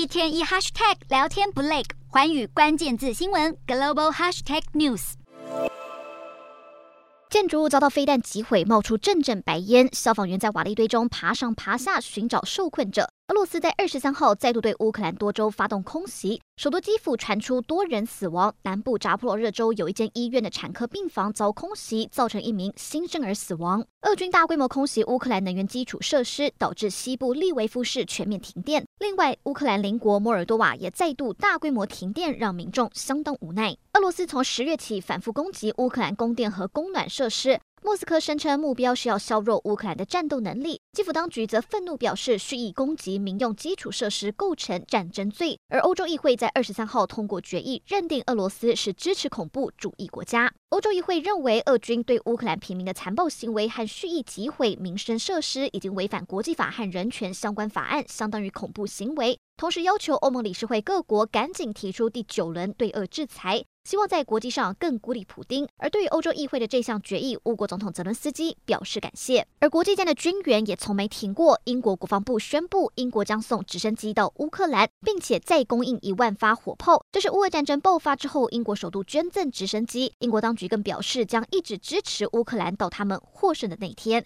一天一 hashtag 聊天不累，环宇关键字新闻 global hashtag news。建筑物遭到飞弹击毁，冒出阵阵白烟，消防员在瓦砾堆中爬上爬下寻找受困者。俄罗斯在二十三号再度对乌克兰多州发动空袭，首都基辅传出多人死亡，南部扎波罗热州有一间医院的产科病房遭空袭，造成一名新生儿死亡。俄军大规模空袭乌克兰能源基础设施，导致西部利维夫市全面停电。另外，乌克兰邻国摩尔多瓦也再度大规模停电，让民众相当无奈。俄罗斯从十月起反复攻击乌克兰供电和供暖设施。莫斯科声称目标是要削弱乌克兰的战斗能力，基辅当局则愤怒表示蓄意攻击民用基础设施构成战争罪。而欧洲议会在二十三号通过决议，认定俄罗斯是支持恐怖主义国家。欧洲议会认为，俄军对乌克兰平民的残暴行为和蓄意击毁民生设施，已经违反国际法和人权相关法案，相当于恐怖行为。同时要求欧盟理事会各国赶紧提出第九轮对俄制裁。希望在国际上更孤立普丁。而对于欧洲议会的这项决议，乌国总统泽伦斯基表示感谢。而国际间的军援也从没停过。英国国防部宣布，英国将送直升机到乌克兰，并且再供应一万发火炮。这是乌俄战争爆发之后，英国首度捐赠直升机。英国当局更表示，将一直支持乌克兰到他们获胜的那一天。